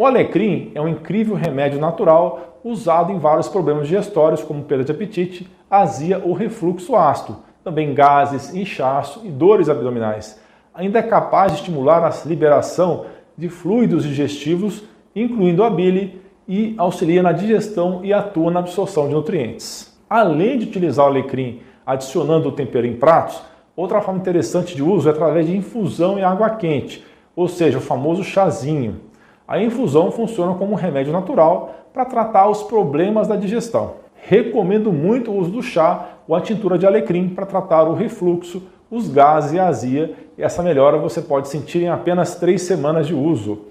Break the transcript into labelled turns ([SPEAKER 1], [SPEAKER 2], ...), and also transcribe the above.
[SPEAKER 1] O alecrim é um incrível remédio natural usado em vários problemas digestórios, como perda de apetite, azia ou refluxo ácido, também gases, inchaço e dores abdominais. Ainda é capaz de estimular a liberação de fluidos digestivos, incluindo a bile, e auxilia na digestão e atua na absorção de nutrientes. Além de utilizar o alecrim adicionando o tempero em pratos, outra forma interessante de uso é através de infusão em água quente, ou seja, o famoso chazinho. A infusão funciona como um remédio natural para tratar os problemas da digestão. Recomendo muito o uso do chá ou a tintura de alecrim para tratar o refluxo, os gases e a azia. E essa melhora você pode sentir em apenas três semanas de uso.